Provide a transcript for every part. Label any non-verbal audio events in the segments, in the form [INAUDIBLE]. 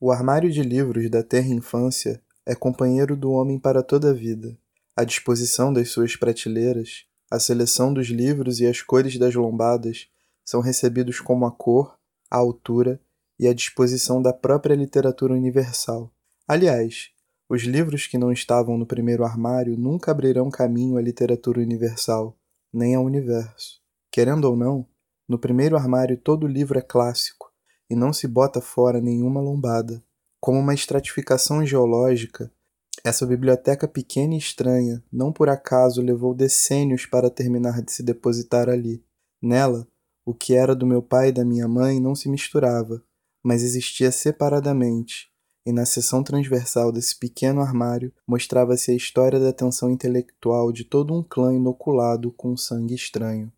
O armário de livros da terra infância é companheiro do homem para toda a vida. A disposição das suas prateleiras, a seleção dos livros e as cores das lombadas são recebidos como a cor, a altura e a disposição da própria literatura universal. Aliás, os livros que não estavam no primeiro armário nunca abrirão caminho à literatura universal, nem ao universo. Querendo ou não, no primeiro armário todo livro é clássico e não se bota fora nenhuma lombada. Como uma estratificação geológica, essa biblioteca pequena e estranha não por acaso levou decênios para terminar de se depositar ali. Nela, o que era do meu pai e da minha mãe não se misturava, mas existia separadamente, e na seção transversal desse pequeno armário mostrava-se a história da tensão intelectual de todo um clã inoculado com sangue estranho.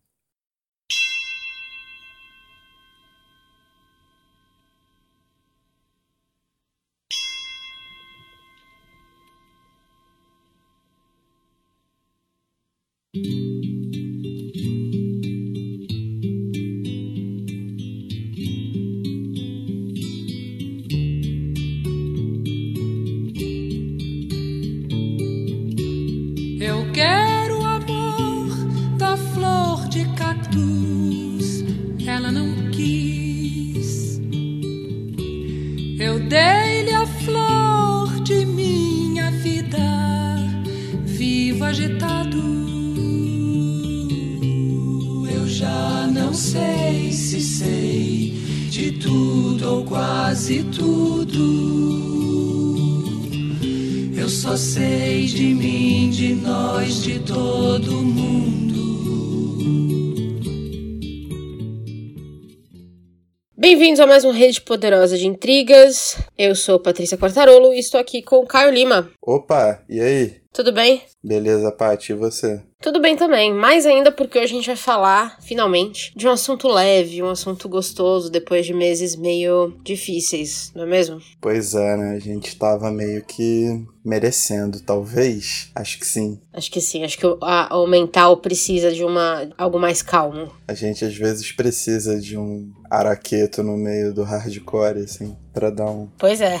Bem-vindos a mais uma rede poderosa de intrigas. Eu sou Patrícia Quartarolo e estou aqui com o Caio Lima. Opa, e aí? Tudo bem? Beleza, Paty, e você? Tudo bem também, mais ainda porque hoje a gente vai falar, finalmente, de um assunto leve, um assunto gostoso, depois de meses meio difíceis, não é mesmo? Pois é, né? A gente tava meio que merecendo, talvez. Acho que sim. Acho que sim, acho que o, a, o mental precisa de uma algo mais calmo. A gente às vezes precisa de um araqueto no meio do hardcore, assim, pra dar um. Pois é.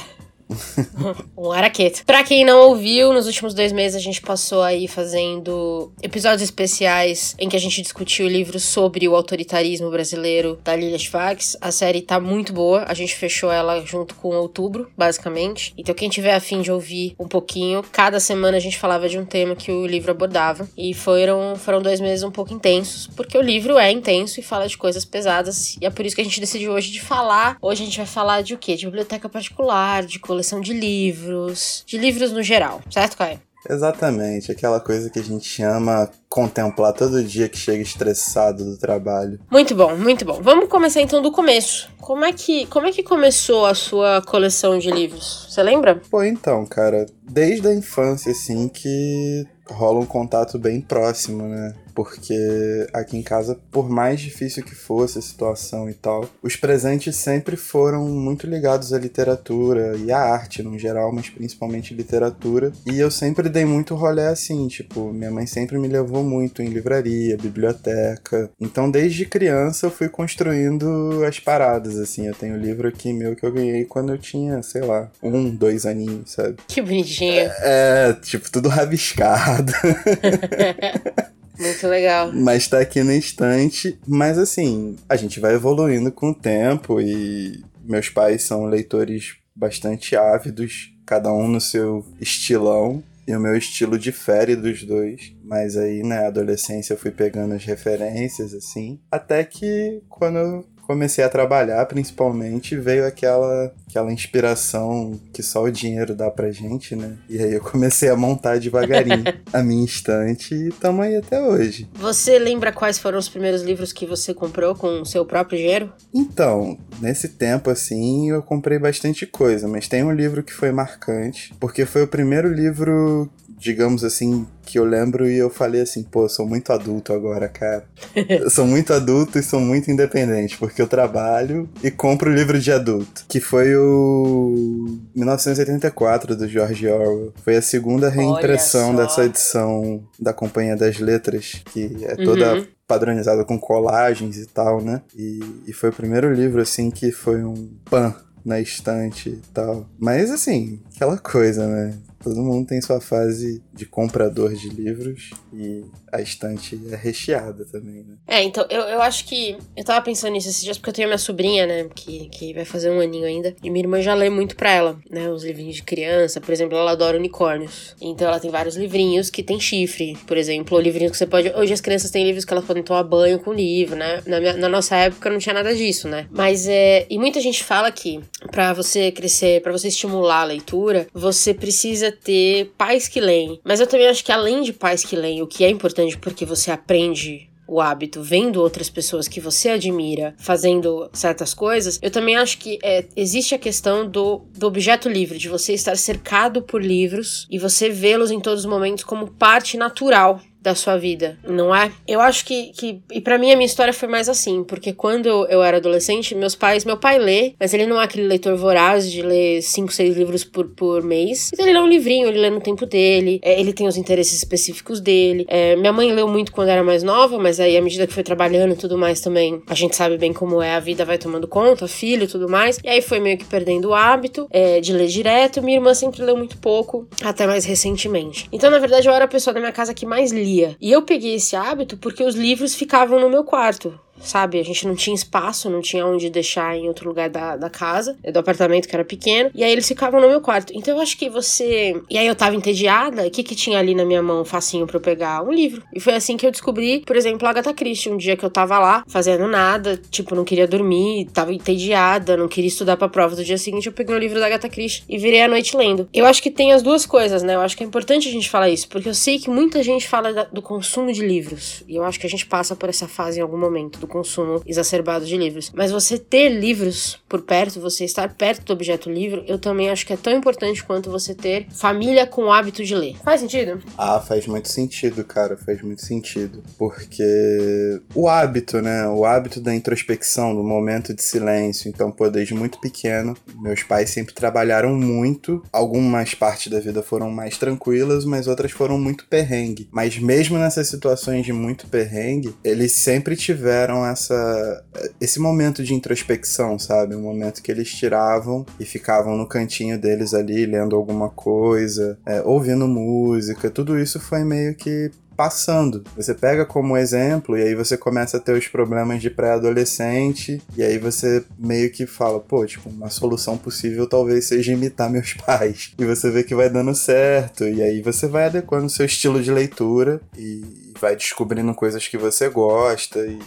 Um araqueto. Pra quem não ouviu, nos últimos dois meses a gente passou aí fazendo episódios especiais em que a gente discutiu livros sobre o autoritarismo brasileiro da Lilia Schwartz. A série tá muito boa, a gente fechou ela junto com outubro, basicamente. Então quem tiver afim de ouvir um pouquinho, cada semana a gente falava de um tema que o livro abordava. E foram, foram dois meses um pouco intensos, porque o livro é intenso e fala de coisas pesadas. E é por isso que a gente decidiu hoje de falar. Hoje a gente vai falar de o quê? De biblioteca particular, de coleção coleção de livros, de livros no geral, certo, Caio? Exatamente, aquela coisa que a gente ama contemplar todo dia que chega estressado do trabalho. Muito bom, muito bom. Vamos começar então do começo. Como é que, como é que começou a sua coleção de livros? Você lembra? Pô, então, cara, desde a infância assim que rola um contato bem próximo, né? Porque aqui em casa, por mais difícil que fosse a situação e tal, os presentes sempre foram muito ligados à literatura e à arte no geral, mas principalmente literatura. E eu sempre dei muito rolê assim, tipo, minha mãe sempre me levou muito em livraria, biblioteca. Então, desde criança eu fui construindo as paradas, assim. Eu tenho um livro aqui meu que eu ganhei quando eu tinha, sei lá, um, dois aninhos, sabe? Que bonitinho. É, é tipo, tudo rabiscado. [LAUGHS] Muito legal. Mas tá aqui no instante. Mas assim, a gente vai evoluindo com o tempo e meus pais são leitores bastante ávidos, cada um no seu estilão. E o meu estilo difere dos dois. Mas aí, na né, adolescência, eu fui pegando as referências, assim. Até que, quando comecei a trabalhar, principalmente, veio aquela, aquela inspiração que só o dinheiro dá pra gente, né? E aí eu comecei a montar devagarinho [LAUGHS] a minha estante e tamo aí até hoje. Você lembra quais foram os primeiros livros que você comprou com o seu próprio dinheiro? Então, nesse tempo, assim, eu comprei bastante coisa, mas tem um livro que foi marcante, porque foi o primeiro livro digamos assim, que eu lembro e eu falei assim, pô, sou muito adulto agora, cara. eu sou muito adulto e sou muito independente, porque eu trabalho e compro livro de adulto. Que foi o 1984 do George Orwell. Foi a segunda reimpressão dessa edição da Companhia das Letras, que é toda uhum padronizada com colagens e tal, né? E, e, foi o primeiro livro, assim, que foi um pan na estante e tal. Mas assim, aquela coisa, né? Todo mundo tem sua fase de comprador de livros e a estante é recheada também, né? É, então, eu, eu acho que. Eu tava pensando nisso esses dias porque eu tenho minha sobrinha, né? Que, que vai fazer um aninho ainda. E minha irmã já lê muito pra ela, né? Os livrinhos de criança. Por exemplo, ela adora unicórnios. Então ela tem vários livrinhos que tem chifre. Por exemplo, livrinhos que você pode. Hoje as crianças têm livros que elas podem tomar banho com livro, né? Na, minha, na nossa época não tinha nada disso, né? Mas é. E muita gente fala que para você crescer, para você estimular a leitura, você precisa ter pais que leem. Mas eu também acho que além de pais que leem, o que é importante porque você aprende o hábito vendo outras pessoas que você admira fazendo certas coisas, eu também acho que é, existe a questão do, do objeto livre, de você estar cercado por livros e você vê-los em todos os momentos como parte natural da sua vida, não é? Eu acho que, que e para mim a minha história foi mais assim, porque quando eu era adolescente, meus pais, meu pai lê, mas ele não é aquele leitor voraz de ler cinco, seis livros por, por mês. Então ele lê um livrinho, ele lê no tempo dele, é, ele tem os interesses específicos dele. É, minha mãe leu muito quando era mais nova, mas aí à medida que foi trabalhando e tudo mais também, a gente sabe bem como é, a vida vai tomando conta, filho e tudo mais. E aí foi meio que perdendo o hábito é, de ler direto. Minha irmã sempre leu muito pouco, até mais recentemente. Então, na verdade, eu era a pessoa da minha casa que mais lia lia. E eu peguei esse hábito porque os livros ficavam no meu quarto sabe? A gente não tinha espaço, não tinha onde deixar em outro lugar da, da casa, do apartamento que era pequeno, e aí eles ficavam no meu quarto. Então eu acho que você. E aí eu tava entediada, o que que tinha ali na minha mão facinho pra eu pegar? Um livro. E foi assim que eu descobri, por exemplo, a Agatha Christie. Um dia que eu tava lá, fazendo nada, tipo, não queria dormir, tava entediada, não queria estudar pra prova do dia seguinte, eu peguei um livro da Agatha Christie e virei a noite lendo. Eu acho que tem as duas coisas, né? Eu acho que é importante a gente falar isso, porque eu sei que muita gente fala da, do consumo de livros, e eu acho que a gente passa por essa fase em algum momento, do consumo exacerbado de livros. Mas você ter livros por perto, você estar perto do objeto livro, eu também acho que é tão importante quanto você ter família com o hábito de ler. Faz sentido? Ah, faz muito sentido, cara, faz muito sentido. Porque o hábito, né? O hábito da introspecção, do momento de silêncio. Então, pô, desde muito pequeno, meus pais sempre trabalharam muito. Algumas partes da vida foram mais tranquilas, mas outras foram muito perrengue. Mas mesmo nessas situações de muito perrengue, eles sempre tiveram essa esse momento de introspecção, sabe? Um momento que eles tiravam e ficavam no cantinho deles ali, lendo alguma coisa, é, ouvindo música. Tudo isso foi meio que passando. Você pega como exemplo e aí você começa a ter os problemas de pré-adolescente e aí você meio que fala, pô, tipo, uma solução possível talvez seja imitar meus [LAUGHS] pais. E você vê que vai dando certo e aí você vai adequando o seu estilo de leitura e vai descobrindo coisas que você gosta e,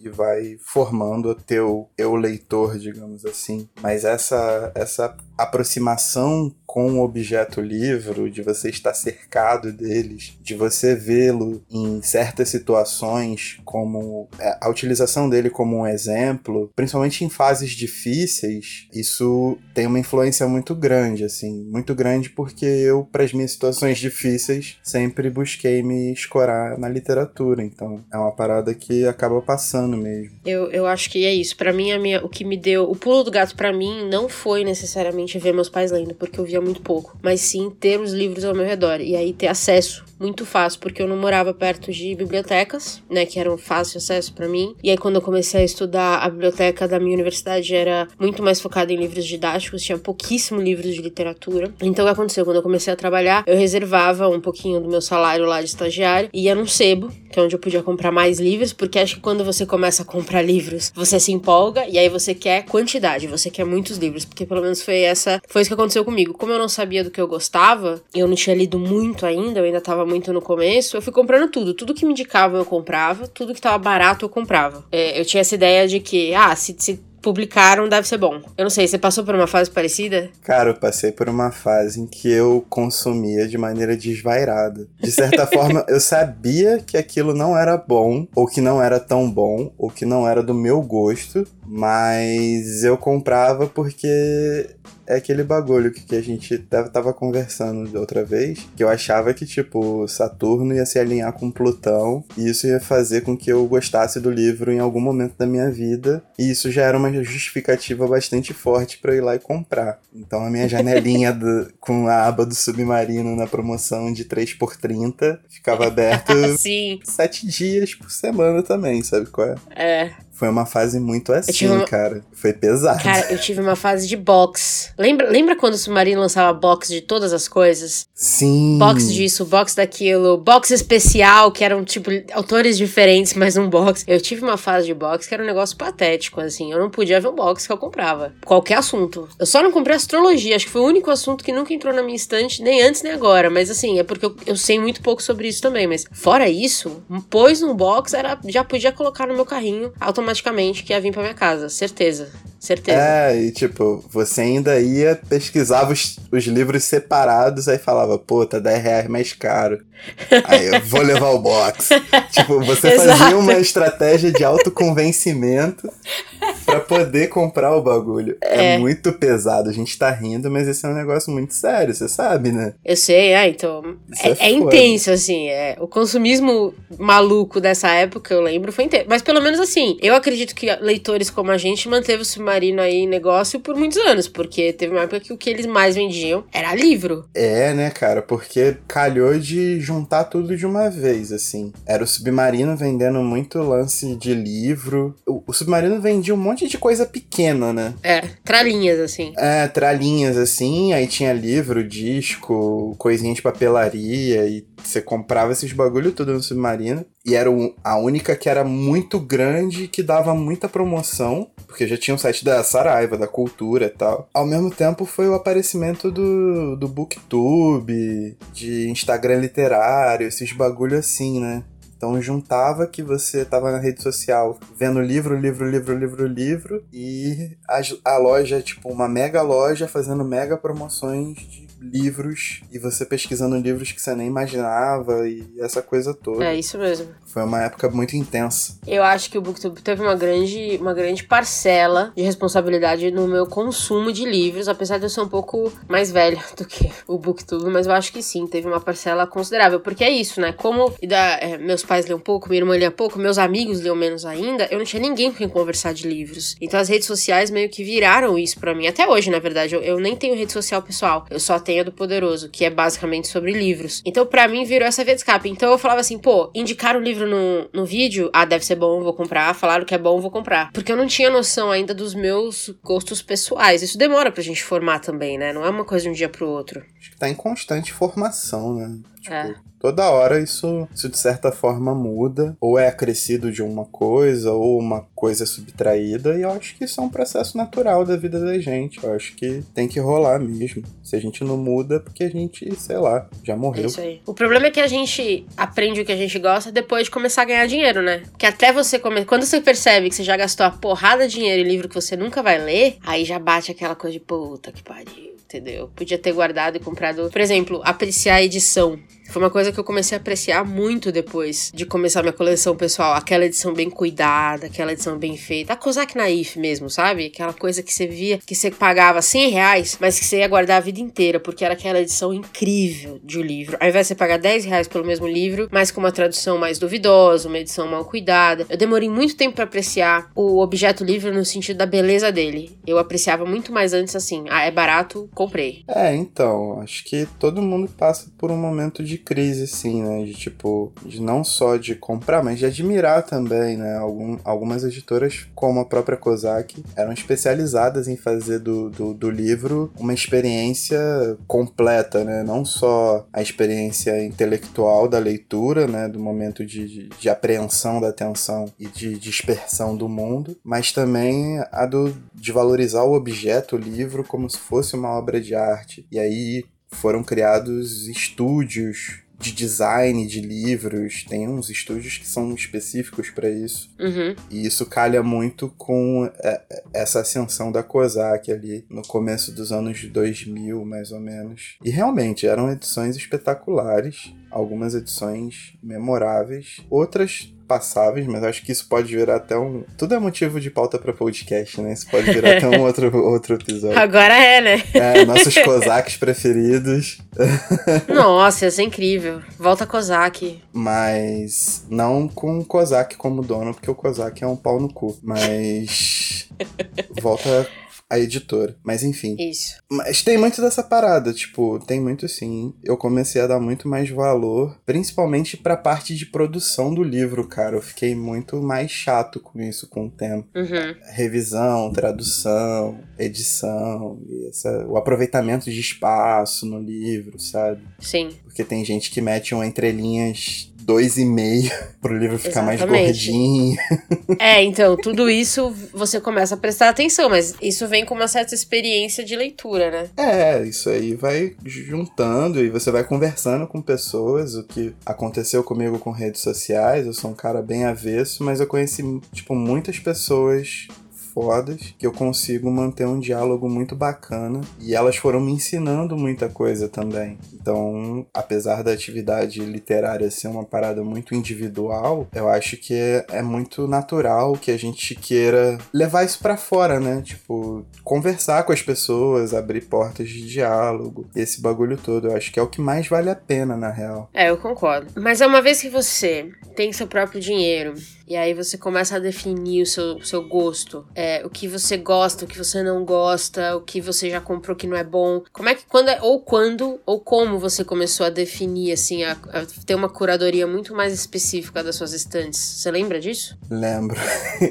e vai formando o teu eu leitor, digamos assim. Mas essa essa aproximação com o objeto livro, de você estar cercado deles, de você vê-lo em certas situações como é, a utilização dele como um exemplo, principalmente em fases difíceis, isso tem uma influência muito grande, assim, muito grande porque eu para as minhas situações difíceis sempre busquei me escorar na literatura, então é uma parada que acaba passando mesmo. Eu, eu acho que é isso. Para mim, a minha, o que me deu o pulo do gato para mim não foi necessariamente ver meus pais lendo, porque eu via muito pouco, mas sim ter os livros ao meu redor e aí ter acesso muito fácil, porque eu não morava perto de bibliotecas, né, que eram fácil acesso para mim. E aí quando eu comecei a estudar, a biblioteca da minha universidade era muito mais focada em livros didáticos, tinha pouquíssimo livros de literatura. Então o que aconteceu? Quando eu comecei a trabalhar, eu reservava um pouquinho do meu salário lá de estagiário e ia num sebo, que é onde eu podia comprar mais livros, porque acho que quando você começa a comprar livros, você se empolga e aí você quer quantidade, você quer muitos livros, porque pelo menos foi essa, foi isso que aconteceu comigo. Como eu não sabia do que eu gostava, eu não tinha lido muito ainda, eu ainda tava muito no começo, eu fui comprando tudo. Tudo que me indicavam eu comprava, tudo que tava barato eu comprava. É, eu tinha essa ideia de que, ah, se, se publicaram deve ser bom. Eu não sei, você passou por uma fase parecida? Cara, eu passei por uma fase em que eu consumia de maneira desvairada. De certa [LAUGHS] forma, eu sabia que aquilo não era bom, ou que não era tão bom, ou que não era do meu gosto, mas eu comprava porque é aquele bagulho que, que a gente tava conversando de outra vez, que eu achava que, tipo, Saturno ia se alinhar com Plutão, e isso ia fazer com que eu gostasse do livro em algum momento da minha vida, e isso já era uma justificativa bastante forte para eu ir lá e comprar. Então a minha janelinha do, [LAUGHS] com a aba do Submarino na promoção de 3 por 30 ficava aberta [LAUGHS] sete dias por semana também, sabe qual é? É Foi uma fase muito assim, uma... cara. Foi pesado. Cara, eu tive uma fase de box. Lembra, lembra quando o Submarino lançava box de todas as coisas? Sim. Box disso, box daquilo, box especial, que eram, tipo, autores diferentes, mas um box. Eu tive uma fase de box que era um negócio patético, assim. Eu não podia ver o box que eu comprava. Qualquer assunto. Eu só não comprei astrologia. Acho que foi o único assunto que nunca entrou na minha estante, nem antes nem agora. Mas, assim, é porque eu, eu sei muito pouco sobre isso também. Mas, fora isso, pôs no box, era, já podia colocar no meu carrinho automaticamente que ia vir pra minha casa. Certeza. Certeza. É, e tipo, você ainda ia, pesquisava os, os livros separados, aí falava, pô, tá 10 reais mais caro. Aí eu vou levar o box. [LAUGHS] tipo, você fazia uma estratégia de autoconvencimento para poder comprar o bagulho. É. é. muito pesado, a gente tá rindo, mas esse é um negócio muito sério, você sabe, né? Eu sei, é, então. É, é, é intenso, assim. É, o consumismo maluco dessa época, eu lembro, foi intenso. Mas pelo menos assim, eu acredito que leitores como a gente manteve o submarino aí negócio por muitos anos, porque teve uma época que o que eles mais vendiam era livro. É, né, cara? Porque calhou de juntar tudo de uma vez, assim. Era o submarino vendendo muito lance de livro. O, o submarino vendia um monte de coisa pequena, né? É, tralinhas, assim. É, tralinhas, assim. Aí tinha livro, disco, coisinha de papelaria e você comprava esses bagulho tudo no Submarino. E era a única que era muito grande que dava muita promoção. Porque já tinha o um site da Saraiva, da Cultura e tal. Ao mesmo tempo foi o aparecimento do, do Booktube, de Instagram literário, esses bagulho assim, né? Então juntava que você tava na rede social vendo livro, livro, livro, livro, livro, e a, a loja, tipo, uma mega loja fazendo mega promoções de livros e você pesquisando livros que você nem imaginava e essa coisa toda. É isso mesmo. Foi uma época muito intensa. Eu acho que o Booktube teve uma grande, uma grande parcela de responsabilidade no meu consumo de livros, apesar de eu ser um pouco mais velha [LAUGHS] do que o Booktube, mas eu acho que sim, teve uma parcela considerável, porque é isso, né? Como da, é, meus pais liam pouco, minha irmã lia pouco, meus amigos liam menos ainda, eu não tinha ninguém com quem conversar de livros. Então as redes sociais meio que viraram isso para mim. Até hoje, na verdade, eu, eu nem tenho rede social pessoal, eu só tenho Senha do Poderoso, que é basicamente sobre livros. Então, para mim, virou essa via de escape. Então, eu falava assim, pô, indicar o livro no, no vídeo, ah, deve ser bom, vou comprar. Falaram que é bom, vou comprar. Porque eu não tinha noção ainda dos meus gostos pessoais. Isso demora pra gente formar também, né? Não é uma coisa de um dia pro outro. Acho que tá em constante formação, né? Tipo, é. Toda hora isso, isso de certa forma muda, ou é acrescido de uma coisa, ou uma coisa subtraída, e eu acho que isso é um processo natural da vida da gente. Eu acho que tem que rolar mesmo. Se a gente não muda, é porque a gente, sei lá, já morreu. É isso aí. O problema é que a gente aprende o que a gente gosta depois de começar a ganhar dinheiro, né? Porque até você começar. Quando você percebe que você já gastou a porrada de dinheiro em livro que você nunca vai ler, aí já bate aquela coisa de puta que pariu entendeu? Podia ter guardado e comprado, por exemplo, apreciar a edição. Foi uma coisa que eu comecei a apreciar muito depois de começar minha coleção pessoal. Aquela edição bem cuidada, aquela edição bem feita. A Kozak Naif mesmo, sabe? Aquela coisa que você via, que você pagava 100 reais, mas que você ia guardar a vida inteira, porque era aquela edição incrível de um livro. Ao invés de você pagar 10 reais pelo mesmo livro, mas com uma tradução mais duvidosa, uma edição mal cuidada. Eu demorei muito tempo para apreciar o objeto livro no sentido da beleza dele. Eu apreciava muito mais antes assim. Ah, é barato, comprei. É, então, acho que todo mundo passa por um momento de crise, assim, né? De tipo, de não só de comprar, mas de admirar também, né? Algum, algumas editoras, como a própria Kozak, eram especializadas em fazer do, do, do livro uma experiência completa, né? Não só a experiência intelectual da leitura, né? Do momento de, de, de apreensão da atenção e de dispersão do mundo, mas também a do, de valorizar o objeto, o livro, como se fosse uma obra de arte. E aí foram criados estúdios de design de livros, tem uns estúdios que são específicos para isso. Uhum. E isso calha muito com é, essa ascensão da Kozak ali no começo dos anos 2000, mais ou menos. E realmente eram edições espetaculares, algumas edições memoráveis, outras passáveis, mas acho que isso pode virar até um. Tudo é motivo de pauta para podcast, né? Isso pode virar até um [LAUGHS] outro, outro episódio. Agora é, né? É, nossos cosaques preferidos. [LAUGHS] Nossa, isso é incrível. Volta Kozak. Mas não com o Kozak como dono, porque o Kozak é um pau no cu. Mas. [LAUGHS] Volta a editora. Mas enfim. Isso. Mas tem muito dessa parada, tipo, tem muito sim. Eu comecei a dar muito mais valor, principalmente pra parte de produção do livro, cara. Eu fiquei muito mais chato com isso com o tempo. Uhum. Revisão, tradução, edição, essa, o aproveitamento de espaço no livro, sabe? Sim. Porque tem gente que mete um entrelinhas dois e meio [LAUGHS] pro livro ficar mais Exatamente. gordinho. [LAUGHS] É, então, tudo isso você começa a prestar atenção, mas isso vem com uma certa experiência de leitura, né? É, isso aí vai juntando e você vai conversando com pessoas. O que aconteceu comigo com redes sociais, eu sou um cara bem avesso, mas eu conheci, tipo, muitas pessoas fodas que eu consigo manter um diálogo muito bacana e elas foram me ensinando muita coisa também. Então, apesar da atividade literária ser uma parada muito individual, eu acho que é, é muito natural que a gente queira levar isso pra fora, né? Tipo, conversar com as pessoas, abrir portas de diálogo, esse bagulho todo. Eu acho que é o que mais vale a pena, na real. É, eu concordo. Mas é uma vez que você tem seu próprio dinheiro e aí você começa a definir o seu, seu gosto, é, o que você gosta, o que você não gosta, o que você já comprou que não é bom. Como é que quando é, ou quando ou como você começou a definir assim, a, a ter uma curadoria muito mais específica das suas estantes? Você lembra disso? Lembro.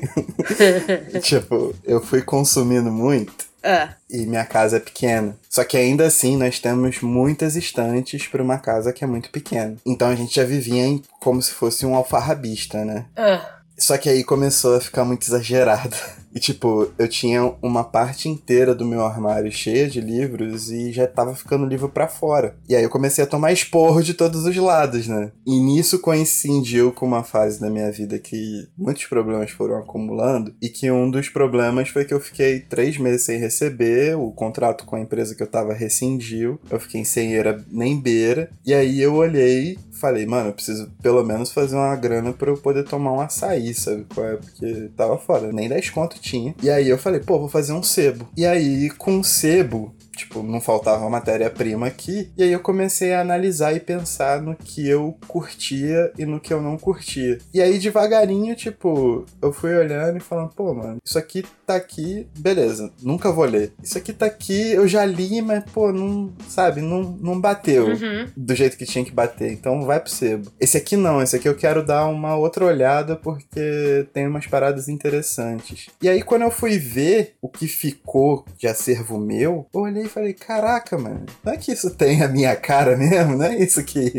[LAUGHS] [LAUGHS] tipo, eu fui consumindo muito. Ah, E minha casa é pequena. Só que ainda assim nós temos muitas estantes para uma casa que é muito pequena. Então a gente já vivia em, como se fosse um alfarrabista, né? ah. Só que aí começou a ficar muito exagerado. [LAUGHS] E tipo, eu tinha uma parte inteira do meu armário cheia de livros e já tava ficando livro pra fora. E aí eu comecei a tomar esporro de todos os lados, né? E nisso coincidiu com uma fase da minha vida que muitos problemas foram acumulando e que um dos problemas foi que eu fiquei três meses sem receber, o contrato com a empresa que eu tava rescindiu, eu fiquei sem eira nem beira. E aí eu olhei falei, mano, eu preciso pelo menos fazer uma grana pra eu poder tomar um açaí, sabe? Porque tava foda, nem 10 conto tinha. E aí eu falei, pô, vou fazer um sebo. E aí, com sebo, tipo, não faltava matéria-prima aqui. E aí eu comecei a analisar e pensar no que eu curtia e no que eu não curtia. E aí, devagarinho, tipo, eu fui olhando e falando, pô, mano, isso aqui tá aqui, beleza, nunca vou ler. Isso aqui tá aqui, eu já li, mas, pô, não, sabe, não, não bateu Uhum. do jeito que tinha que bater. Então vai pro sebo. Esse aqui não, esse aqui eu quero dar uma outra olhada porque tem umas paradas interessantes. E aí quando eu fui ver o que ficou de acervo meu, eu olhei e falei, caraca, mano, não é que isso tem a minha cara mesmo? Não é isso que,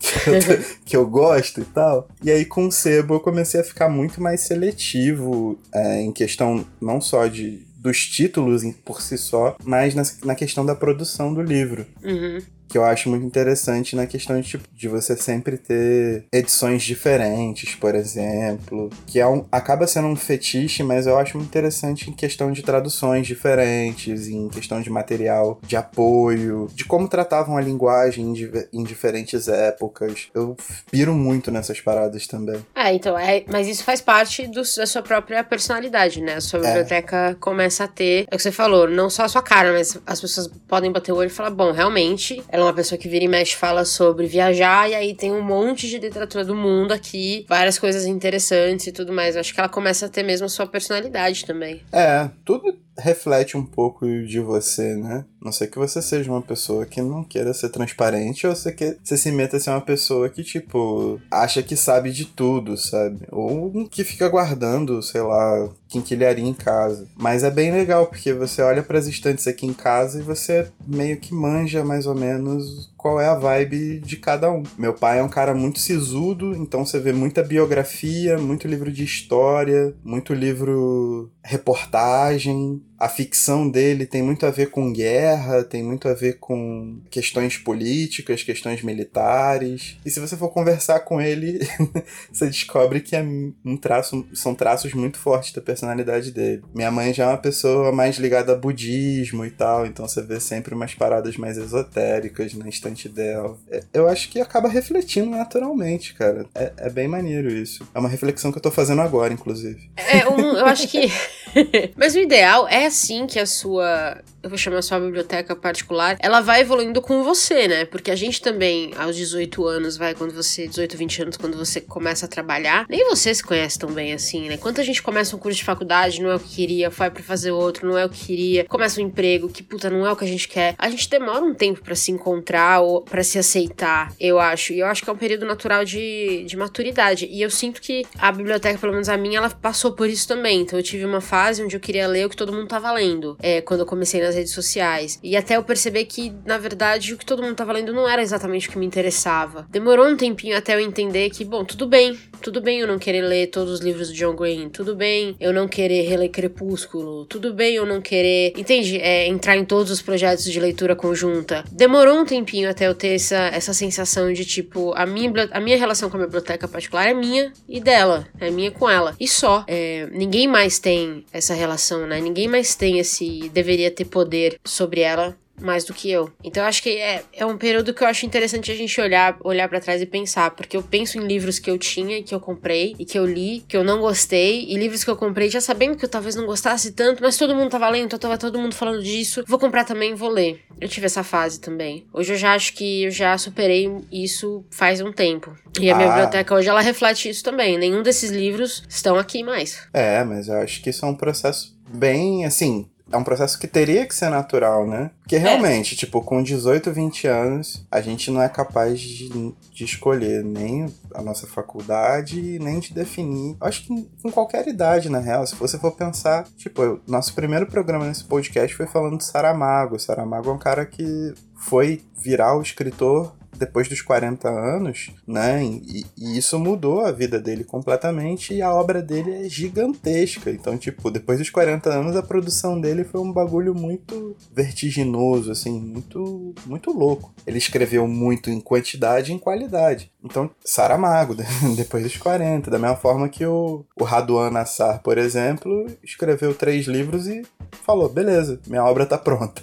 que, eu, tô- [LAUGHS] que eu gosto e tal? E aí com o sebo eu comecei a ficar muito mais seletivo é, em questão não só de dos títulos por si só, mas na, na questão da produção do livro Uhum. Que eu acho muito interessante na questão de, tipo, de você sempre ter edições diferentes, por exemplo, que é um, acaba sendo um fetiche, mas eu acho muito interessante em questão de traduções diferentes, em questão de material de apoio, de como tratavam a linguagem em, em diferentes épocas. Eu piro muito nessas paradas também. É, então, é, mas isso faz parte do- da sua própria personalidade, né? A sua biblioteca começa a ter, é o que você falou, não só a sua cara, mas as pessoas podem bater o olho e falar, bom, realmente, ela é uma pessoa que vira e mexe fala sobre viajar, e aí tem um monte de literatura do mundo aqui, várias coisas interessantes e tudo mais. Eu acho que ela começa a ter mesmo a sua personalidade também. É, tudo reflete um pouco de você, né? Não sei que você seja uma pessoa que não queira ser transparente ou você, que, você se meta a ser uma pessoa que, tipo, acha que sabe de tudo, sabe? Ou que fica guardando, sei lá, quinquilharia em casa. Mas é bem legal, porque você olha pras estantes aqui em casa e você meio que manja mais ou menos qual é a vibe de cada um. Meu pai é um cara muito sisudo, então você vê muita biografia, muito livro de história, muito livro reportagem. A ficção dele tem muito a ver com guerra, tem muito a ver com questões políticas, questões militares. E se você for conversar com ele, [LAUGHS] você descobre que é um traço, são traços muito fortes da personalidade dele. Minha mãe já é uma pessoa mais ligada a budismo e tal, então você vê sempre umas paradas mais esotéricas na estante dela. É- Eu acho que acaba refletindo naturalmente, cara. É, é bem maneiro isso. É uma reflexão que eu tô fazendo agora, inclusive. É, um, eu acho que. [LAUGHS] [LAUGHS] Mas o ideal é assim que a sua eu vou chamar sua biblioteca particular, ela vai evoluindo com você, né? Porque a gente também, aos 18 anos, vai, quando você, 18, 20 anos, quando você começa a trabalhar, nem você se conhece tão bem assim, né? Quando a gente começa um curso de faculdade, não é o que queria, vai para fazer outro, não é o que queria, começa um emprego, que puta, não é o que a gente quer. A gente demora um tempo para se encontrar ou para se aceitar, eu acho. E eu acho que é um período natural de, de maturidade. E eu sinto que a biblioteca, pelo menos a minha, ela passou por isso também. Então eu tive uma fase onde eu queria ler o que todo mundo tava lendo, é, quando eu comecei nas redes sociais. E até eu perceber que, na verdade, o que todo mundo tava lendo não era exatamente o que me interessava. Demorou um tempinho até eu entender que, bom, tudo bem, tudo bem eu não querer ler todos os livros do John Green, tudo bem eu não querer reler Crepúsculo, tudo bem eu não querer, entende? É, entrar em todos os projetos de leitura conjunta. Demorou um tempinho até eu ter essa, essa sensação de tipo, a minha, a minha relação com a biblioteca particular é minha e dela, é minha com ela. E só. É, ninguém mais tem essa relação, né? Ninguém mais tem esse. deveria ter poder sobre ela mais do que eu. Então eu acho que é, é um período que eu acho interessante a gente olhar olhar para trás e pensar, porque eu penso em livros que eu tinha, que eu comprei e que eu li, que eu não gostei, e livros que eu comprei já sabendo que eu talvez não gostasse tanto, mas todo mundo tava lendo, então tava todo mundo falando disso. Vou comprar também, vou ler. Eu tive essa fase também. Hoje eu já acho que eu já superei isso faz um tempo. E a minha ah. biblioteca hoje ela reflete isso também. Nenhum desses livros estão aqui mais. É, mas eu acho que isso é um processo bem assim, é um processo que teria que ser natural, né? Porque é. realmente, é. tipo, com 18, 20 anos, a gente não é capaz de, de escolher nem a nossa faculdade, nem de definir. Acho que com qualquer idade, na real, se você for pensar, tipo, nosso primeiro programa nesse podcast foi falando de Saramago. Saramago é um cara que foi virar o escritor depois dos 40 anos, né? E, e, isso mudou a vida dele completamente e a obra dele é gigantesca. Então, tipo, depois dos 40 anos, a produção dele foi um bagulho muito vertiginoso, assim, muito, muito louco. Ele escreveu muito em quantidade e em qualidade. Então, Saramago, [LAUGHS] depois dos 40, da mesma forma que o, o Raduan Nassar, por exemplo, escreveu três livros e falou: beleza, minha obra tá pronta.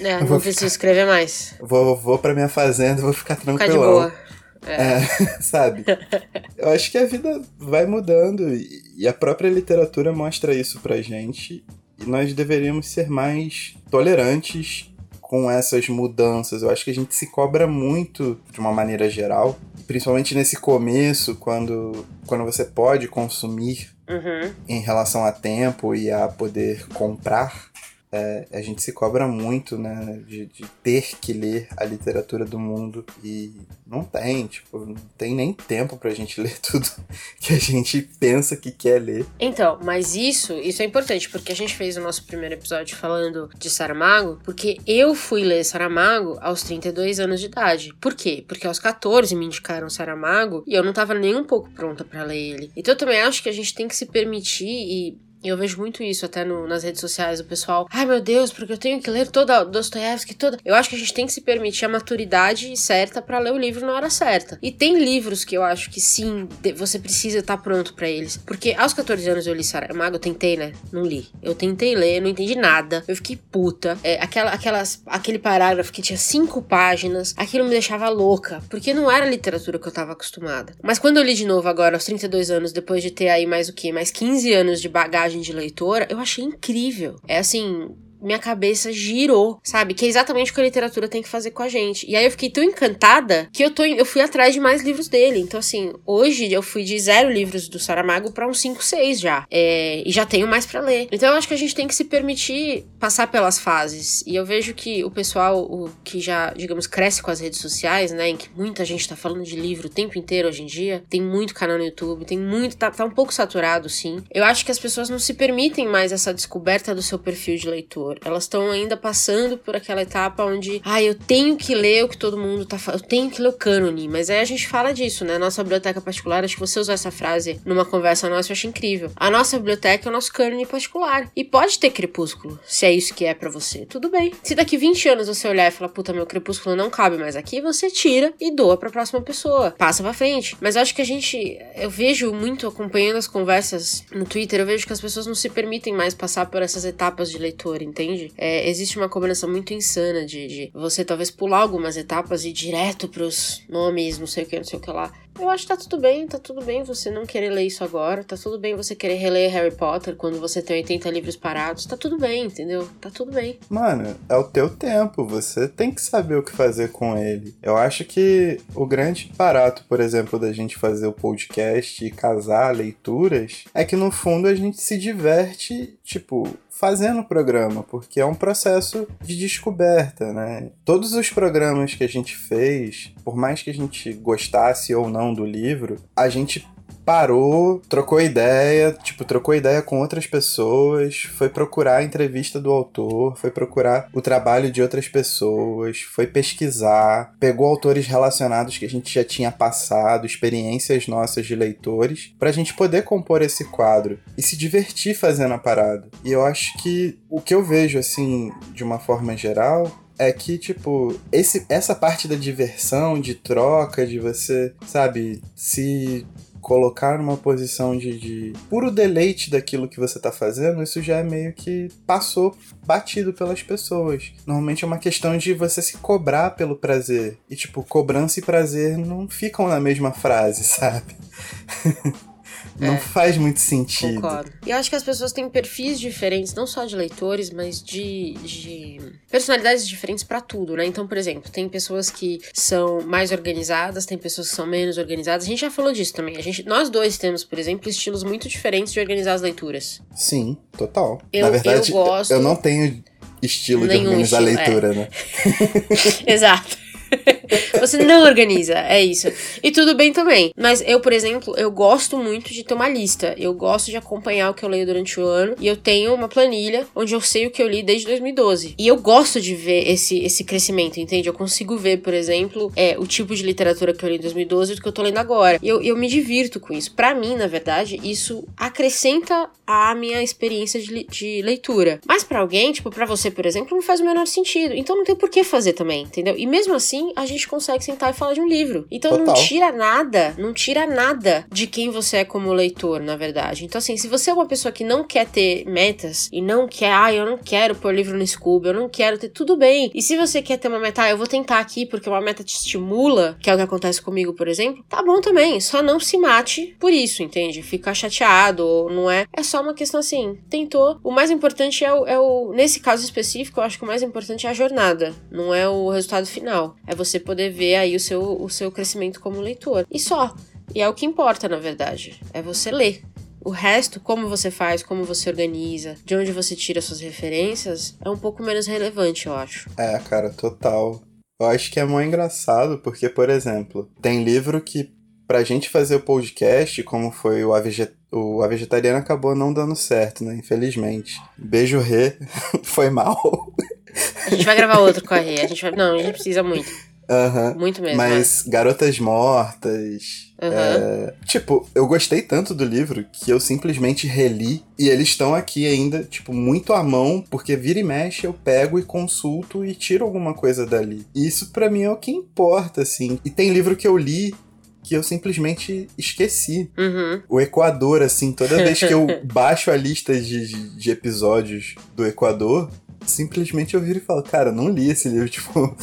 É, [LAUGHS] não preciso ficar... escrever mais. Vou, vou pra minha fazenda vou ficar tranquilão. Ficar. É. é. [LAUGHS] sabe? Eu acho que a vida vai mudando e a própria literatura mostra isso pra gente. E nós deveríamos ser mais tolerantes com essas mudanças. Eu acho que a gente se cobra muito de uma maneira geral, principalmente nesse começo, quando, quando você pode consumir uhum. em relação a tempo e a poder comprar é, a gente se cobra muito, né, de, de, ter que ler a literatura do mundo e não tem, tipo, não tem nem tempo pra gente [LAUGHS] ler tudo que a gente pensa que quer ler. Então, mas isso, isso é importante, porque a gente fez o nosso primeiro episódio falando de Saramago, porque eu fui ler Saramago aos 32 anos de idade. Por quê? Porque aos 14 me indicaram Saramago e eu não tava nem um pouco pronta para ler ele. Então eu também acho que a gente tem que se permitir e e eu vejo muito isso até no, nas redes sociais, o pessoal, ai meu Deus, porque eu tenho que ler toda Dostoiévski, toda. Eu acho que a gente tem que se permitir a maturidade certa para ler o livro na hora certa. E tem livros que eu acho que sim, você precisa estar tá pronto para eles. Porque aos 14 anos eu li Saramago, eu tentei, né? Não li. Eu tentei ler, não entendi nada. Eu fiquei puta. É, aquela, aquelas, aquele parágrafo que tinha cinco páginas, aquilo me deixava louca. Porque não era a literatura que eu tava acostumada. Mas quando eu li de novo agora, aos 32 anos, depois de ter aí mais o quê? Mais 15 anos de bagagem de leitora, eu achei incrível. É assim, minha cabeça girou, sabe? Que é exatamente o que a literatura tem que fazer com a gente. E aí eu fiquei tão encantada que eu, tô, eu fui atrás de mais livros dele. Então, assim, hoje eu fui de zero livros do Saramago para uns 5, 6 já. É, e já tenho mais para ler. Então eu acho que a gente tem que se permitir passar pelas fases. E eu vejo que o pessoal o, que já, digamos, cresce com as redes sociais, né? Em que muita gente tá falando de livro o tempo inteiro hoje em dia. Tem muito canal no YouTube, tem muito. Tá, tá um pouco saturado, sim. Eu acho que as pessoas não se permitem mais essa descoberta do seu perfil de leitor. Elas estão ainda passando por aquela etapa onde, ah, eu tenho que ler o que todo mundo tá falando, eu tenho que ler o cânone. Mas aí a gente fala disso, né? Nossa biblioteca particular, acho que você usou essa frase numa conversa nossa, eu acho incrível. A nossa biblioteca é o nosso cânone particular. E pode ter crepúsculo, se é isso que é para você. Tudo bem. Se daqui 20 anos você olhar e falar, puta, meu crepúsculo não cabe mais aqui, você tira e doa pra próxima pessoa. Passa pra frente. Mas eu acho que a gente. Eu vejo muito acompanhando as conversas no Twitter, eu vejo que as pessoas não se permitem mais passar por essas etapas de leitor, entende? É, existe uma combinação muito insana de, de, você talvez pular algumas etapas e ir direto pros nomes, não sei o que, não sei o que lá. Eu acho que tá tudo bem, tá tudo bem você não querer ler isso agora, tá tudo bem você querer reler Harry Potter quando você tem 80 livros parados, tá tudo bem, entendeu? Tá tudo bem. Mano, é o teu tempo, você tem que saber o que fazer com ele. Eu acho que o grande barato, por exemplo, da gente fazer o podcast e casar leituras é que no fundo a gente se diverte, tipo, fazendo o programa, porque é um processo de descoberta, né? Todos os programas que a gente fez, por mais que a gente gostasse ou não do livro, a gente parou, trocou ideia, tipo, trocou ideia com outras pessoas, foi procurar a entrevista do autor, foi procurar o trabalho de outras pessoas, foi pesquisar, pegou autores relacionados que a gente já tinha passado, experiências nossas de leitores, pra gente poder compor esse quadro e se divertir fazendo a parada. E eu acho que o que eu vejo, assim, de uma forma geral, é que, tipo, esse, essa parte da diversão, de troca, de você, sabe, se colocar numa posição de, de, puro deleite daquilo que você tá fazendo, isso já é meio que passou batido pelas pessoas. Normalmente é uma questão de você se cobrar pelo prazer. E, tipo, cobrança e prazer não ficam na mesma frase, [LAUGHS] sabe? Não é. faz muito sentido. Concordo. E eu acho que as pessoas têm perfis diferentes, não só de leitores, mas de, de personalidades diferentes para tudo, né? Então, por exemplo, tem pessoas que são mais organizadas, tem pessoas que são menos organizadas. A gente já falou disso também. A gente, nós dois temos, por exemplo, estilos muito diferentes de organizar as leituras. Sim, total. Eu, Na verdade, eu, gosto... eu não tenho estilo Nenhum de organizar estilo, a leitura, é. né? [LAUGHS] [LAUGHS] Exato. [LAUGHS] você não organiza, é isso. E tudo bem também. Mas eu, por exemplo, eu gosto muito de ter uma lista. Eu gosto de acompanhar o que eu leio durante o ano. E eu tenho uma planilha onde eu sei o que eu li desde 2012. E eu gosto de ver esse, esse crescimento, entende? Eu consigo ver, por exemplo, é, o tipo de literatura que eu li em 2012 e do que eu tô lendo agora. E eu, eu me divirto com isso. Para mim, na verdade, isso acrescenta a minha experiência de, de leitura. Mas para alguém, tipo, para você, por exemplo, não faz o menor sentido. Então não tem por que fazer também, entendeu? E mesmo assim, a gente consegue sentar e falar de um livro. Então Total. não tira nada, não tira nada de quem você é como leitor, na verdade. Então, assim, se você é uma pessoa que não quer ter metas e não quer, ah, eu não quero pôr livro no Scooby, eu não quero ter, tudo bem. E se você quer ter uma meta, ah, eu vou tentar aqui porque uma meta te estimula, que é o que acontece comigo, por exemplo, tá bom também. Só não se mate por isso, entende? Ficar chateado, ou não é. É só uma questão assim, tentou. O mais importante é o, é o. Nesse caso específico, eu acho que o mais importante é a jornada, não é o resultado final. É você poder ver aí o seu, o seu crescimento como leitor. E só. E é o que importa, na verdade. É você ler. O resto, como você faz, como você organiza, de onde você tira suas referências, é um pouco menos relevante, eu acho. É, cara, total. Eu acho que é muito engraçado, porque, por exemplo, tem livro que, pra gente fazer o podcast, como foi o A, Veget... o a Vegetariana, acabou não dando certo, né? Infelizmente. Beijo, Rê. [LAUGHS] foi mal. A gente vai gravar outro com a Rê. A gente vai... Não, a gente precisa muito. Uhum. Muito mesmo. Mas é. Garotas Mortas. Uhum. É... Tipo, eu gostei tanto do livro que eu simplesmente reli. E eles estão aqui ainda, tipo, muito à mão, porque vira e mexe eu pego e consulto e tiro alguma coisa dali. E isso para mim é o que importa, assim. E tem livro que eu li que eu simplesmente esqueci. Uhum. O Equador, assim, toda vez que eu [LAUGHS] baixo a lista de, de, de episódios do Equador, simplesmente eu viro e falo, cara, não li esse livro, [LAUGHS] tipo.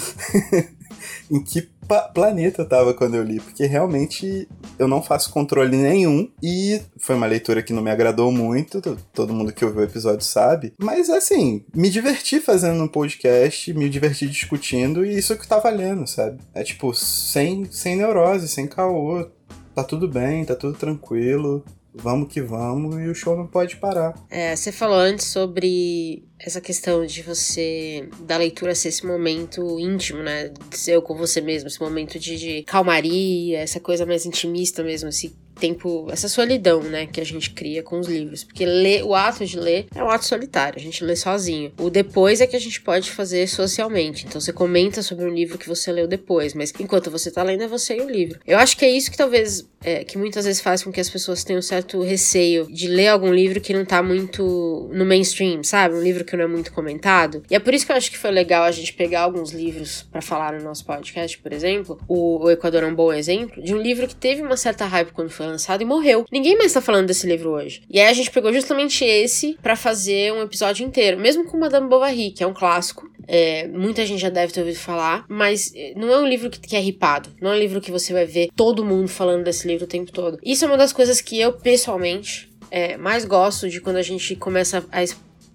em que planeta eu tava quando eu li, porque realmente eu não faço controle nenhum e foi uma leitura que não me agradou muito, todo mundo que ouviu o episódio sabe, mas assim, me diverti fazendo um podcast, me diverti discutindo e isso é que tá valendo, sabe? É tipo, sem, sem neurose, sem caô, tá tudo bem, tá tudo tranquilo, vamos que vamos e o show não pode parar. É, você falou antes sobre essa questão de você, da leitura ser esse momento íntimo, né? De ser eu com você mesmo, esse momento de, de calmaria, essa coisa mais intimista mesmo, esse tempo, essa solidão, né, que a gente cria com os livros. Porque ler, o ato de ler é um ato solitário, a gente lê sozinho. O depois é que a gente pode fazer socialmente. Então você comenta sobre um livro que você leu depois, mas enquanto você tá lendo é você e o livro. Eu acho que é isso que talvez, é, que muitas vezes faz com que as pessoas tenham um certo receio de ler algum livro que não tá muito no mainstream, sabe? Um livro que não é muito comentado. E é por isso que eu acho que foi legal a gente pegar alguns livros para falar no nosso podcast, por exemplo. O, o Equador é um bom exemplo de um livro que teve uma certa hype quando foi lançado e morreu. Ninguém mais tá falando desse livro hoje. E aí a gente pegou justamente esse para fazer um episódio inteiro, mesmo com Madame Bovary, que é um clássico. É, muita gente já deve ter ouvido falar, mas é, não é um livro que, que é ripado. Não é um livro que você vai ver todo mundo falando desse livro o tempo todo. Isso é uma das coisas que eu, pessoalmente, é, mais gosto de quando a gente começa a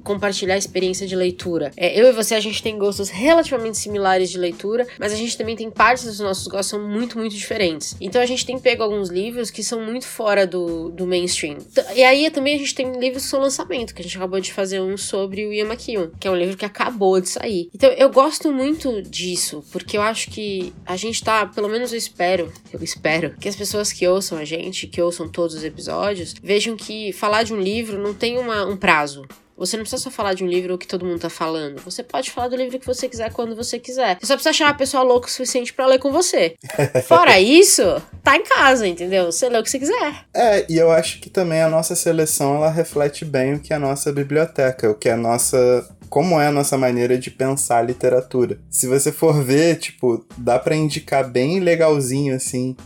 compartilhar a experiência de leitura. É, eu e você, a gente tem gostos relativamente similares de leitura, mas a gente também tem partes dos nossos gostos são muito, muito diferentes. Então a gente tem pego alguns livros que são muito fora do, do mainstream. E aí também a gente tem livros que são lançamento, que a gente acabou de fazer um sobre o Ian McEwan, que é um livro que acabou de sair. Então eu gosto muito disso, porque eu acho que a gente tá, pelo menos eu espero, eu espero, que as pessoas que ouçam a gente, que ouçam todos os episódios, vejam que falar de um livro não tem uma, um prazo. Você não precisa só falar de um livro que todo mundo tá falando. Você pode falar do livro que você quiser quando você quiser. Você só precisa achar uma pessoa louca o suficiente para ler com você. [LAUGHS] Fora isso, tá em casa, entendeu? Você lê o que você quiser. É, e eu acho que também a nossa seleção ela reflete bem o que é a nossa biblioteca, o que é a nossa como é a nossa maneira de pensar a literatura. Se você for ver, tipo, dá para indicar bem legalzinho assim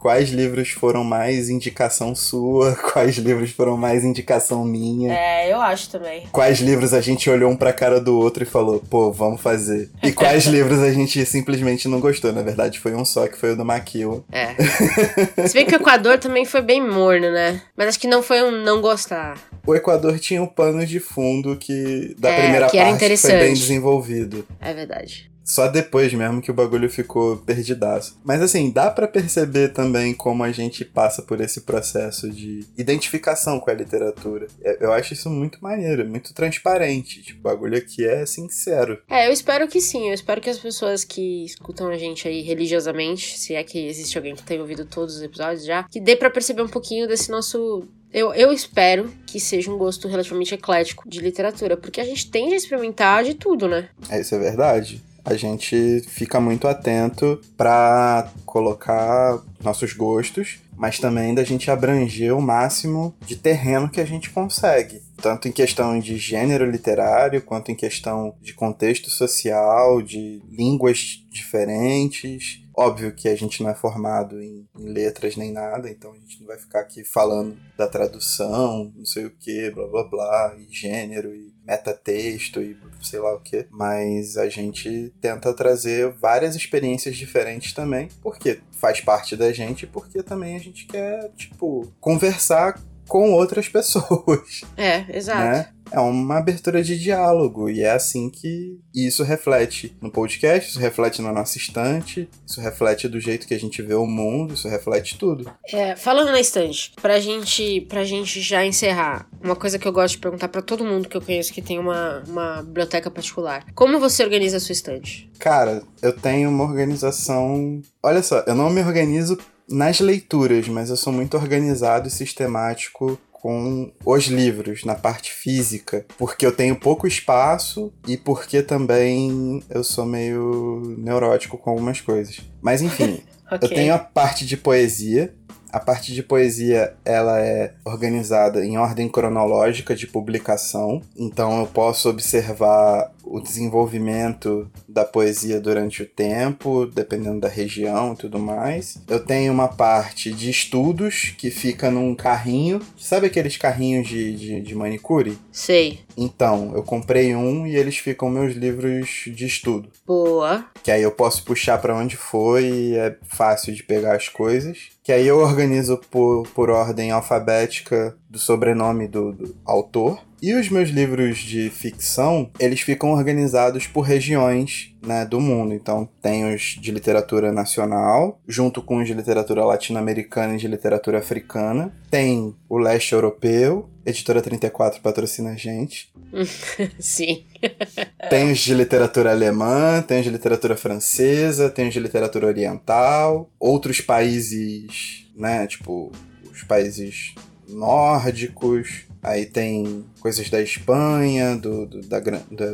quais livros foram mais indicação sua, [LAUGHS] quais livros foram mais indicação minha. É, eu acho também. Quais livros a gente olhou um pra cara do outro e falou, pô, vamos fazer. E [LAUGHS] quais livros a gente simplesmente não gostou. Na verdade, foi um só, que foi o do Maquil. É. [LAUGHS] Se bem que o Equador também foi bem morno, né? Mas acho que não foi um não gostar. O Equador tinha um pano de fundo que, da é, primeira que parte, foi bem desenvolvido. É verdade. Só depois mesmo que o bagulho ficou perdidaço. Mas assim, dá para perceber também como a gente passa por esse processo de identificação com a literatura. É, eu acho isso muito maneiro, muito transparente. Tipo, o bagulho aqui é sincero. É, eu espero que sim. Eu espero que as pessoas que escutam a gente aí religiosamente, se é que existe alguém que tenha ouvido todos os episódios já, que dê para perceber um pouquinho desse nosso eu, eu espero que seja um gosto relativamente eclético de literatura, porque a gente tende a experimentar de tudo, né? É, isso é verdade a gente fica muito atento para colocar nossos gostos, mas também da gente abranger o máximo de terreno que a gente consegue, tanto em questão de gênero literário, quanto em questão de contexto social, de línguas diferentes. Óbvio que a gente não é formado em, em letras nem nada, então a gente não vai ficar aqui falando da tradução, não sei o que, blá blá blá, e gênero, e metatexto e sei lá o que, mas a gente tenta trazer várias experiências diferentes também, porque faz parte da gente, porque também a gente quer, tipo, conversar com outras [LAUGHS] pessoas. É, exato. Né? é uma abertura de diálogo e é assim que isso reflete no podcast, isso reflete na nossa estante, isso reflete do jeito que a gente vê o mundo, isso reflete tudo. É, falando na estante, pra gente, pra gente já encerrar, uma coisa que eu gosto de perguntar para todo mundo que eu conheço que tem uma, uma biblioteca particular. Como você organiza a sua estante? Cara, eu tenho uma organização. Olha só, eu não me organizo nas leituras, mas eu sou muito organizado e sistemático com os livros na parte física, porque eu tenho pouco espaço e porque também eu sou meio neurótico com algumas coisas. Mas enfim, [LAUGHS] okay. eu tenho a parte de poesia. A parte de poesia ela é organizada em ordem cronológica de publicação, então eu posso observar o desenvolvimento da poesia durante o tempo, dependendo da região e tudo mais. Eu tenho uma parte de estudos que fica num carrinho. Sabe aqueles carrinhos de, de, de manicure? Sei. Então, eu comprei um e eles ficam meus livros de estudo. Boa. Que aí eu posso puxar para onde foi e é fácil de pegar as coisas. Que aí eu organizo por, por ordem alfabética do sobrenome do, do autor. E os meus livros de ficção, eles ficam organizados por regiões né, do mundo. Então, tem os de literatura nacional, junto com os de literatura latino-americana e de literatura africana. Tem o leste europeu, Editora 34 patrocina a gente. [LAUGHS] Sim. tem os de literatura alemã, tem os de literatura francesa, tem os de literatura oriental, outros países, né, tipo, os países nórdicos, Aí tem coisas da Espanha, do, do, da,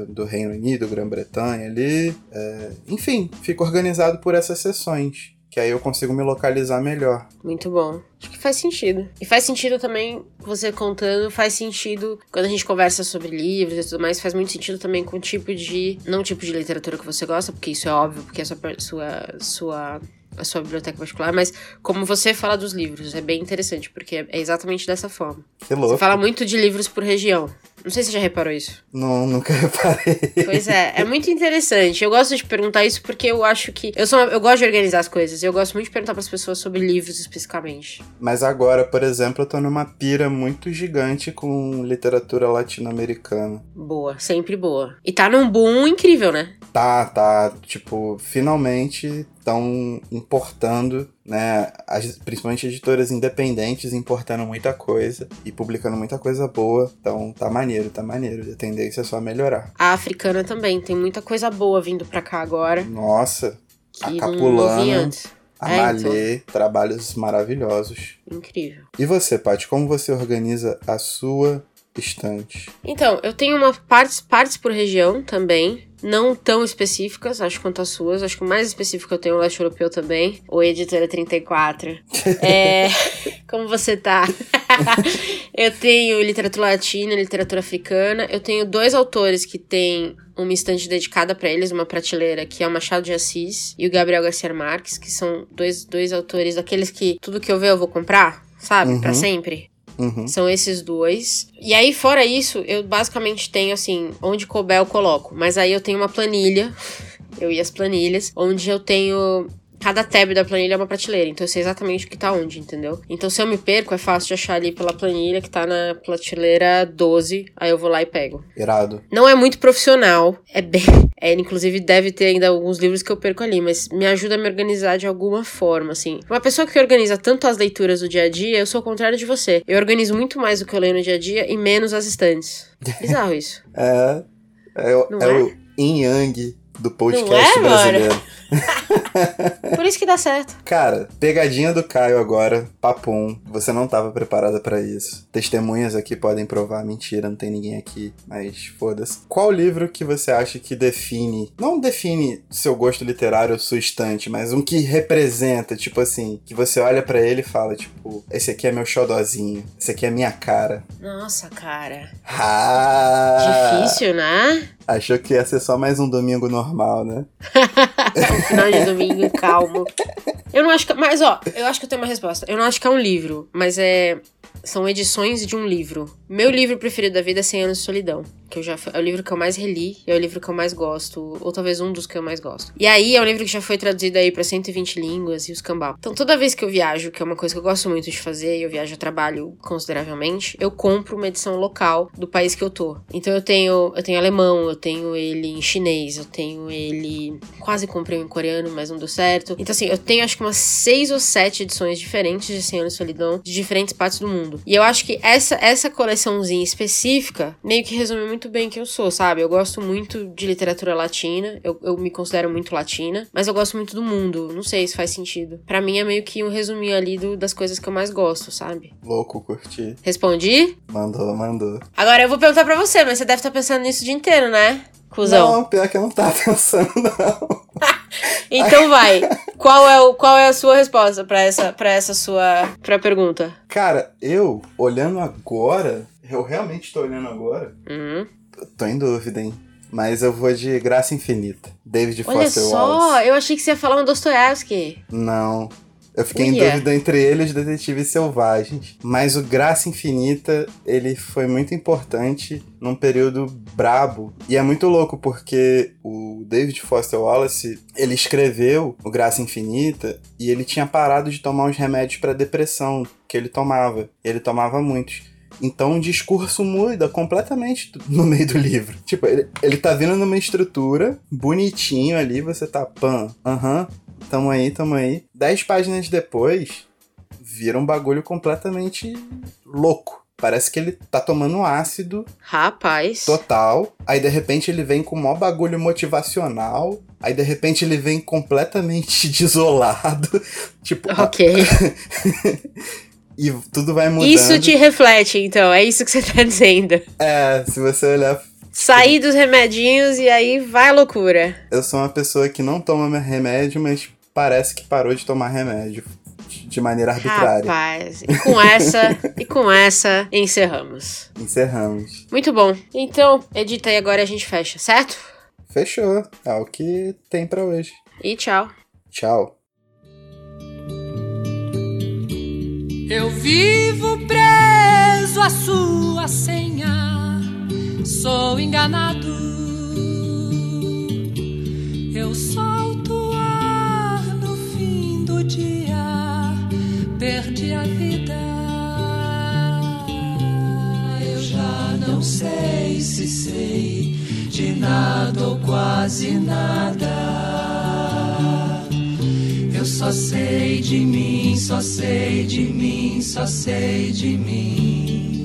do Reino Unido, Grã-Bretanha ali. É, enfim, fica organizado por essas sessões. Que aí eu consigo me localizar melhor. Muito bom. Acho que faz sentido. E faz sentido também, você contando, faz sentido quando a gente conversa sobre livros e tudo mais, faz muito sentido também com o tipo de. Não o tipo de literatura que você gosta, porque isso é óbvio, porque a sua, sua, sua a sua biblioteca particular, mas como você fala dos livros, é bem interessante, porque é exatamente dessa forma. Que louco. Você fala muito de livros por região. Não sei se você já reparou isso. Não, nunca [LAUGHS] reparei. Pois é, é muito interessante. Eu gosto de perguntar isso porque eu acho que. Eu, sou eu gosto de organizar as coisas. Eu gosto muito de perguntar para as pessoas sobre livros especificamente. Mas agora, por exemplo, eu tô numa pira muito gigante com literatura latino-americana. Boa, sempre boa. E tá num boom incrível, né? Tá, tá. Tipo, finalmente estão importando, né? As, principalmente editoras independentes importando muita coisa e publicando muita coisa boa. Então tá maneiro, tá maneiro. A tendência é só melhorar. A africana também, tem muita coisa boa vindo pra cá agora. Nossa, a Que vi Capulana, a É, Malê, trabalhos maravilhosos. Incrível. E você, Paty, como você organiza a sua estante? Então, eu tenho uma partes, partes por região também. Não tão específicas, acho quanto as suas. Acho que o mais específico eu tenho o leste europeu também. O Editora 34. [LAUGHS] é. Como você tá? [LAUGHS] eu tenho literatura latina, literatura africana. Eu tenho dois autores que têm uma estante dedicada pra eles, uma prateleira, que é o Machado de Assis e o Gabriel Garcia Marques, que são dois, dois autores daqueles que tudo que eu ver eu vou comprar, sabe? Uhum. Pra sempre. Uhum. São esses dois. E aí, fora isso, eu basicamente tenho assim, onde couber eu coloco. Mas aí eu tenho uma planilha, [LAUGHS] eu e as planilhas, onde eu tenho. Cada tab da planilha é uma prateleira, então eu sei exatamente o que tá onde, entendeu? Então se eu me perco, é fácil de achar ali pela planilha que tá na prateleira 12, aí eu vou lá e pego. Irado. Não é muito profissional, é bem. É, inclusive deve ter ainda alguns livros que eu perco ali, mas me ajuda a me organizar de alguma forma, assim. Uma pessoa que organiza tanto as leituras do dia a dia, eu sou o contrário de você. Eu organizo muito mais o que eu leio no dia a dia e menos as estantes. [LAUGHS] Bizarro isso. É, é, o- Não é é? o yin yang do podcast Não é, brasileiro. Por isso que dá certo. Cara, pegadinha do Caio agora, papum. Você não tava preparada pra isso. Testemunhas aqui podem provar, mentira, não tem ninguém aqui, mas foda-se. Qual livro que você acha que define, não define seu gosto literário sua estante, mas um que representa, tipo assim, que você olha pra ele e fala, tipo, esse aqui é meu xodozinho, esse aqui é minha cara. Nossa, cara. Ah! Difícil, né? Achou que ia ser só mais um domingo normal, né? [LAUGHS] Final de domingo calmo. Eu não acho que. Mas, ó, eu acho que eu tenho uma resposta. Eu não acho que é um livro, mas é. São edições de um livro. Meu livro preferido da vida é 100 Anos de Solidão. Que eu já, é o livro que eu mais reli, é o livro que eu mais gosto. Ou talvez um dos que eu mais gosto. E aí é um livro que já foi traduzido aí pra 120 línguas e os cambau. Então toda vez que eu viajo, que é uma coisa que eu gosto muito de fazer, eu viajo a trabalho consideravelmente, eu compro uma edição local do país que eu tô. Então eu tenho, eu tenho alemão, eu tenho ele em chinês, eu tenho ele. Quase comprei um em coreano, mas não deu certo. Então, assim, eu tenho acho que umas seis ou sete edições diferentes de 100 anos de solidão de diferentes partes do mundo. E eu acho que essa, essa coleçãozinha específica meio que resume muito bem quem eu sou, sabe? Eu gosto muito de literatura latina, eu, eu me considero muito latina, mas eu gosto muito do mundo. Não sei se faz sentido. Pra mim é meio que um resuminho ali do- das coisas que eu mais gosto, sabe? Louco, curti. Respondi? Mandou, mandou. Agora eu vou perguntar pra você, mas você deve estar pensando nisso o dia inteiro, né? Cusão. Não, pior que eu não tava [LAUGHS] pensando, não. [LAUGHS] Então vai. [LAUGHS] Qual é, o, qual é a sua resposta pra essa, pra essa sua pra pergunta? Cara, eu, olhando agora, eu realmente tô olhando agora, Uhum. tô em dúvida, hein? Mas eu vou de Graça Infinita. David Olha Foster só, Wallace. eu achei que você ia falar um Dostoiévski. Não. Eu fiquei em Uia. dúvida entre ele e os Detetives Selvagens. Mas o Graça Infinita, ele foi muito importante num período brabo. E é muito louco porque o David Foster Wallace, ele escreveu o Graça Infinita e ele tinha parado de tomar os remédios para depressão que ele tomava. Ele tomava muitos. Então o discurso muda completamente no meio do livro. Tipo, ele, ele tá vindo numa estrutura bonitinho ali, você tá pan, aham, tamo aí, tamo aí. Dez páginas depois, vira um bagulho completamente louco. Parece que ele tá tomando ácido Rapaz. total. Aí de repente ele vem com o maior bagulho motivacional. Aí de repente ele vem completamente [LAUGHS] desolado. tipo, Ok. [LAUGHS] e tudo vai mudando. Isso te reflete, então. É isso que você tá dizendo. É, se você olhar Sair dos remedinhos e aí vai a loucura. Eu sou uma pessoa que não toma remédio, mas parece que parou de tomar remédio de maneira arbitrária. Rapaz. E com essa, e com essa, encerramos. Encerramos. Muito bom. Então, edita aí agora a gente fecha, certo? Fechou. É o que tem pra hoje. E tchau. Tchau. Eu vivo preso à sua senha, sou enganado. Eu solto ar no fim do dia, perdi a vida. Eu já não sei se sei de nada ou quase nada. Eu só sei de mim, só sei de mim, só sei de mim.